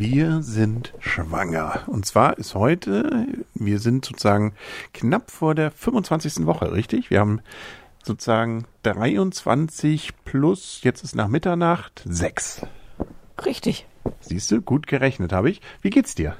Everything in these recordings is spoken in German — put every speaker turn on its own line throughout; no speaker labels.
Wir sind schwanger. Und zwar ist heute, wir sind sozusagen knapp vor der 25. Woche, richtig? Wir haben sozusagen 23 plus, jetzt ist nach Mitternacht, 6.
Richtig.
Siehst du, gut gerechnet habe ich. Wie geht's dir?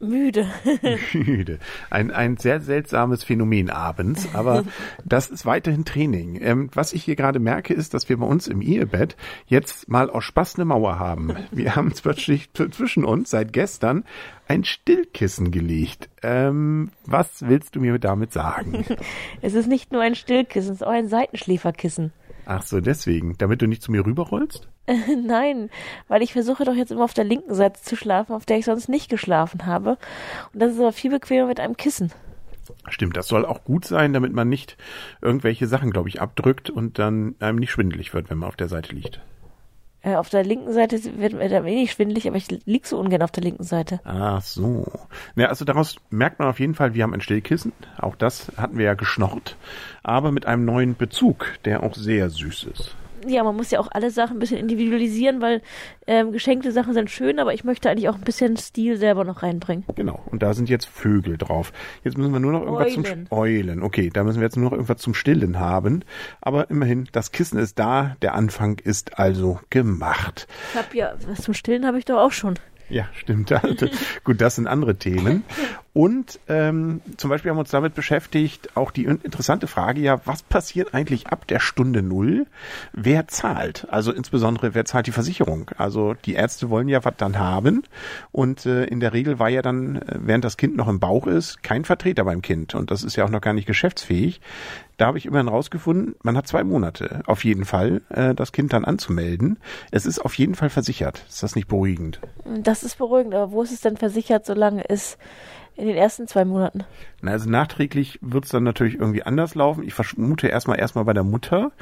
Müde.
Müde. Ein, ein sehr seltsames Phänomen abends, aber das ist weiterhin Training. Ähm, was ich hier gerade merke, ist, dass wir bei uns im Ehebett jetzt mal aus Spaß eine Mauer haben. Wir haben plötzlich zwischen uns seit gestern ein Stillkissen gelegt. Ähm, was willst du mir damit sagen?
Es ist nicht nur ein Stillkissen, es ist auch ein Seitenschläferkissen.
Ach so, deswegen. Damit du nicht zu mir rüberrollst?
Nein, weil ich versuche doch jetzt immer auf der linken Seite zu schlafen, auf der ich sonst nicht geschlafen habe. Und das ist aber viel bequemer mit einem Kissen.
Stimmt, das soll auch gut sein, damit man nicht irgendwelche Sachen, glaube ich, abdrückt und dann einem nicht schwindelig wird, wenn man auf der Seite liegt.
Äh, auf der linken Seite wird mir da wenig schwindelig, aber ich lieg so ungern auf der linken Seite.
Ach so. Ja, also daraus merkt man auf jeden Fall, wir haben ein Stillkissen. Auch das hatten wir ja geschnorrt. Aber mit einem neuen Bezug, der auch sehr süß ist
ja, man muss ja auch alle Sachen ein bisschen individualisieren, weil ähm, geschenkte Sachen sind schön, aber ich möchte eigentlich auch ein bisschen Stil selber noch reinbringen.
Genau. Und da sind jetzt Vögel drauf. Jetzt müssen wir nur noch irgendwas Eulen. zum Eulen. Okay, da müssen wir jetzt nur noch irgendwas zum Stillen haben. Aber immerhin, das Kissen ist da, der Anfang ist also gemacht.
Ich hab ja, was zum Stillen habe ich doch auch schon.
Ja, stimmt. Gut, das sind andere Themen. Und ähm, zum Beispiel haben wir uns damit beschäftigt, auch die interessante Frage ja, was passiert eigentlich ab der Stunde Null? Wer zahlt? Also insbesondere, wer zahlt die Versicherung? Also die Ärzte wollen ja was dann haben. Und äh, in der Regel war ja dann, äh, während das Kind noch im Bauch ist, kein Vertreter beim Kind. Und das ist ja auch noch gar nicht geschäftsfähig. Da habe ich immerhin rausgefunden, man hat zwei Monate auf jeden Fall, äh, das Kind dann anzumelden. Es ist auf jeden Fall versichert. Ist das nicht beruhigend?
Das ist beruhigend, aber wo ist es denn versichert, solange es in den ersten zwei Monaten?
Na, also nachträglich wird es dann natürlich irgendwie anders laufen. Ich vermute erstmal erstmal bei der Mutter.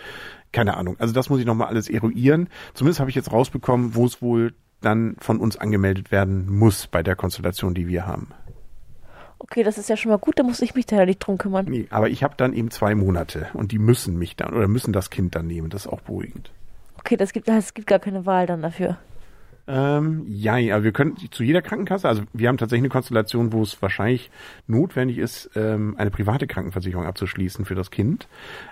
Keine Ahnung. Also das muss ich nochmal alles eruieren. Zumindest habe ich jetzt rausbekommen, wo es wohl dann von uns angemeldet werden muss bei der Konstellation, die wir haben.
Okay, das ist ja schon mal gut, da muss ich mich da ja nicht drum kümmern.
Nee, aber ich habe dann eben zwei Monate und die müssen mich dann oder müssen das Kind dann nehmen. Das ist auch beruhigend.
Okay, das gibt, es gibt gar keine Wahl dann dafür.
Ähm, ja, also wir können zu jeder Krankenkasse, also wir haben tatsächlich eine Konstellation, wo es wahrscheinlich notwendig ist, ähm, eine private Krankenversicherung abzuschließen für das Kind.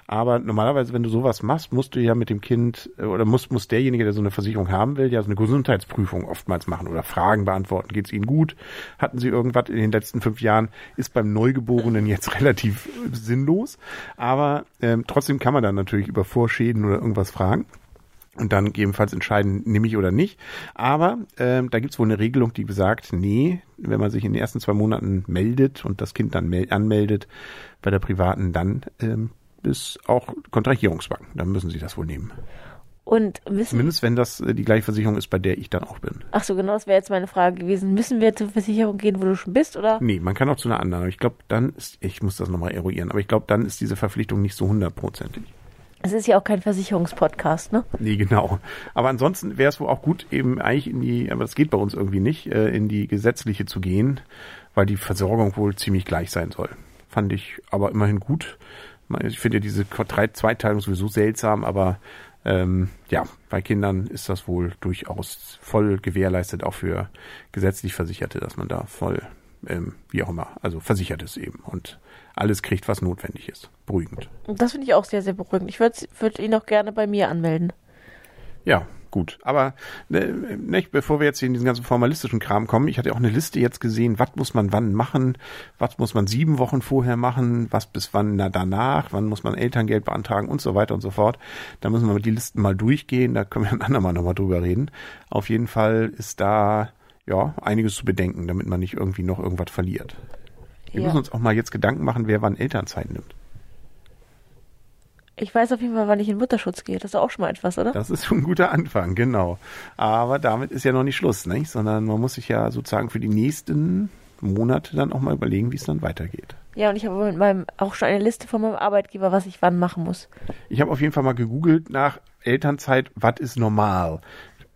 Aber normalerweise, wenn du sowas machst, musst du ja mit dem Kind äh, oder muss, muss derjenige, der so eine Versicherung haben will, ja so eine Gesundheitsprüfung oftmals machen oder Fragen beantworten. Geht es Ihnen gut? Hatten Sie irgendwas in den letzten fünf Jahren? Ist beim Neugeborenen jetzt relativ sinnlos. Aber ähm, trotzdem kann man dann natürlich über Vorschäden oder irgendwas fragen und dann gegebenenfalls entscheiden, nehme ich oder nicht. Aber ähm, da gibt's wohl eine Regelung, die besagt, nee, wenn man sich in den ersten zwei Monaten meldet und das Kind dann anmeldet bei der privaten, dann ähm, ist auch Kontrahierungswang. Dann müssen sie das wohl nehmen.
Und wissen
Zumindest wenn das äh, die gleiche Versicherung ist, bei der ich dann auch bin.
Ach so, genau, das wäre jetzt meine Frage gewesen. Müssen wir zur Versicherung gehen, wo du schon bist, oder?
Nee, man kann auch zu einer anderen. Ich glaube, dann ist, ich muss das nochmal eruieren, aber ich glaube, dann ist diese Verpflichtung nicht so hundertprozentig.
Es ist ja auch kein Versicherungspodcast, ne?
Nee, genau. Aber ansonsten wäre es wohl auch gut, eben eigentlich in die, aber das geht bei uns irgendwie nicht, äh, in die gesetzliche zu gehen, weil die Versorgung wohl ziemlich gleich sein soll. Fand ich aber immerhin gut. Ich finde ja diese Zweiteilung sowieso seltsam, aber ähm, ja, bei Kindern ist das wohl durchaus voll gewährleistet, auch für gesetzlich Versicherte, dass man da voll, ähm, wie auch immer, also versichert ist eben. Und alles kriegt, was notwendig ist. Beruhigend.
Das finde ich auch sehr, sehr beruhigend. Ich würde würd ihn auch gerne bei mir anmelden.
Ja, gut. Aber ne, nicht, bevor wir jetzt in diesen ganzen formalistischen Kram kommen, ich hatte auch eine Liste jetzt gesehen, was muss man wann machen, was muss man sieben Wochen vorher machen, was bis wann na, danach, wann muss man Elterngeld beantragen und so weiter und so fort. Da müssen wir die Listen mal durchgehen, da können wir ein andermal nochmal drüber reden. Auf jeden Fall ist da ja einiges zu bedenken, damit man nicht irgendwie noch irgendwas verliert. Wir ja. müssen uns auch mal jetzt Gedanken machen, wer wann Elternzeit nimmt.
Ich weiß auf jeden Fall, wann ich in Mutterschutz gehe. Das ist auch schon mal etwas, oder?
Das ist schon ein guter Anfang, genau. Aber damit ist ja noch nicht Schluss, nicht? Sondern man muss sich ja sozusagen für die nächsten Monate dann auch mal überlegen, wie es dann weitergeht.
Ja, und ich habe mit meinem auch schon eine Liste von meinem Arbeitgeber, was ich wann machen muss.
Ich habe auf jeden Fall mal gegoogelt nach Elternzeit, was ist normal?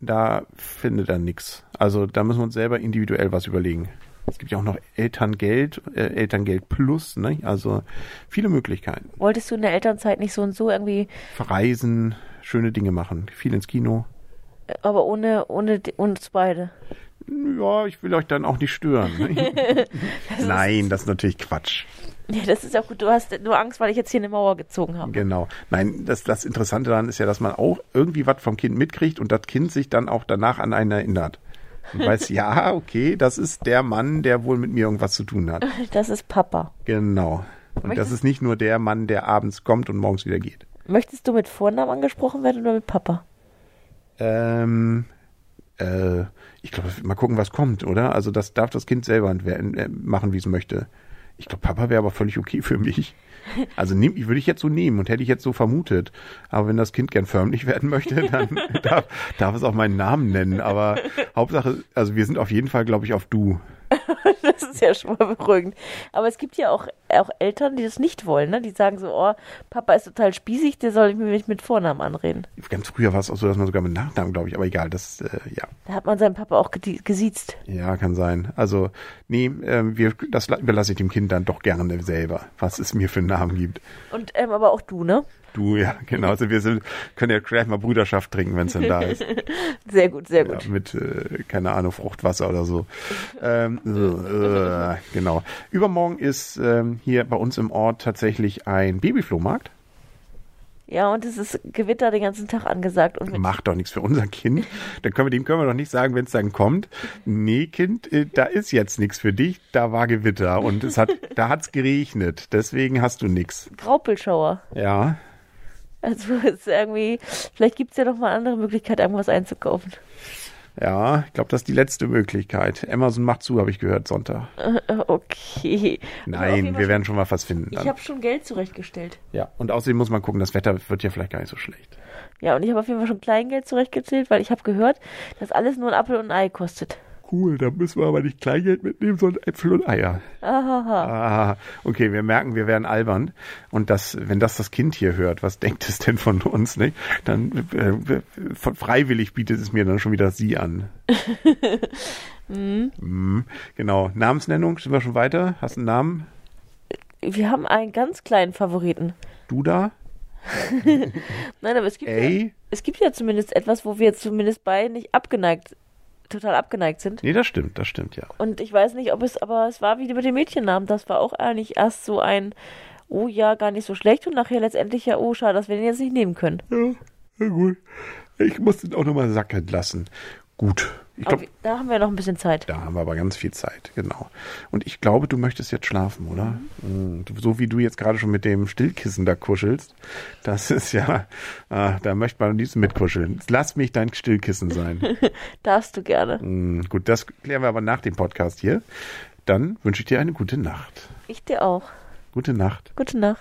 Da findet er nichts. Also da müssen wir uns selber individuell was überlegen. Es gibt ja auch noch Elterngeld, äh, Elterngeld Plus, ne? Also viele Möglichkeiten.
Wolltest du in der Elternzeit nicht so und so irgendwie
verreisen, schöne Dinge machen, viel ins Kino?
Aber ohne ohne uns beide.
ja, ich will euch dann auch nicht stören. Nein, das ist natürlich Quatsch.
Ja, das ist ja gut. Du hast nur Angst, weil ich jetzt hier eine Mauer gezogen habe.
Genau. Nein, das, das Interessante daran ist ja, dass man auch irgendwie was vom Kind mitkriegt und das Kind sich dann auch danach an einen erinnert. Und weiß, ja, okay, das ist der Mann, der wohl mit mir irgendwas zu tun hat.
Das ist Papa.
Genau. Und das
Möchtest-
ist nicht nur der Mann, der abends kommt und morgens wieder geht.
Möchtest du mit Vornamen angesprochen werden oder mit Papa?
Ähm, äh, ich glaube, mal gucken, was kommt, oder? Also das darf das Kind selber äh, machen, wie es möchte. Ich glaube, Papa wäre aber völlig okay für mich. Also nehm, würde ich jetzt so nehmen und hätte ich jetzt so vermutet. Aber wenn das Kind gern förmlich werden möchte, dann darf, darf es auch meinen Namen nennen. Aber Hauptsache, also wir sind auf jeden Fall, glaube ich, auf du.
Das ist ja schon mal beruhigend. Aber es gibt ja auch, auch Eltern, die das nicht wollen, ne? Die sagen so, oh, Papa ist total spießig, der soll mich mit Vornamen anreden.
Ganz früher war es auch so, dass man sogar mit Nachnamen, glaube ich, aber egal, das, äh, ja.
Da hat man seinen Papa auch gesiezt.
Ja, kann sein. Also, nee, ähm, wir, das la- überlasse ich dem Kind dann doch gerne selber, was es mir für einen Namen gibt.
Und ähm, aber auch du, ne?
Du, ja, genau. Also wir sind, können ja gleich mal Bruderschaft trinken, wenn es denn da ist.
Sehr gut, sehr
Ja,
gut.
mit, äh, keine Ahnung, Fruchtwasser oder so. Ähm, äh, genau. Übermorgen ist ähm, hier bei uns im Ort tatsächlich ein Babyflohmarkt.
Ja, und es ist Gewitter den ganzen Tag angesagt. Und
Macht doch nichts für unser Kind. Dann können wir, dem können wir doch nicht sagen, wenn es dann kommt, nee, Kind, äh, da ist jetzt nichts für dich, da war Gewitter und es hat, da hat's geregnet, deswegen hast du nichts.
Graupelschauer.
Ja,
Also es ist irgendwie, vielleicht gibt es ja noch mal andere Möglichkeit, irgendwas einzukaufen.
Ja, ich glaube, das ist die letzte Möglichkeit. Amazon macht zu, habe ich gehört, Sonntag.
Okay.
Nein, wir werden schon mal was finden.
Ich
Dann.
habe schon Geld zurechtgestellt.
Ja, und außerdem muss man gucken, das Wetter wird ja vielleicht gar nicht so schlecht.
Ja, und ich habe auf jeden Fall schon Kleingeld zurechtgezählt, weil ich habe gehört, dass alles nur ein Apfel und ein Ei kostet.
Cool, da müssen wir aber nicht Kleingeld mitnehmen, sondern Äpfel und Eier.
Ahaha.
Ah, okay, wir merken, wir werden albern. Und das, wenn das das Kind hier hört, was denkt es denn von uns, nicht? Dann äh, von freiwillig bietet es mir dann schon wieder sie an. Mhm, genau. Namensnennung, sind wir schon weiter? Hast du einen Namen?
Wir haben einen ganz kleinen Favoriten.
Du da?
Nein, aber es gibt, ja, es gibt ja zumindest etwas, wo wir zumindest beide nicht abgeneigt, total abgeneigt sind.
Nee, das stimmt, das stimmt, ja.
Und ich weiß nicht, ob es, aber es war wie mit dem Mädchennamen. Das war auch eigentlich erst so ein, oh ja, gar nicht so schlecht und nachher letztendlich ja, oh schade, dass wir den jetzt nicht nehmen können.
Ja, na gut. Ich muss den auch nochmal sacken lassen. Gut. Ich
Aber
glaube,
da haben wir noch ein bisschen Zeit.
Da haben wir aber ganz viel Zeit, genau. Und ich glaube, du möchtest jetzt schlafen, oder? Mhm. So wie du jetzt gerade schon mit dem Stillkissen da kuschelst, das ist ja, ah, da möchte man am liebsten mitkuscheln. Lass mich dein Stillkissen sein.
Darfst du gerne.
Mhm, gut, das klären wir aber nach dem Podcast hier. Dann wünsche ich dir eine gute Nacht.
Ich dir auch.
Gute Nacht.
Gute Nacht.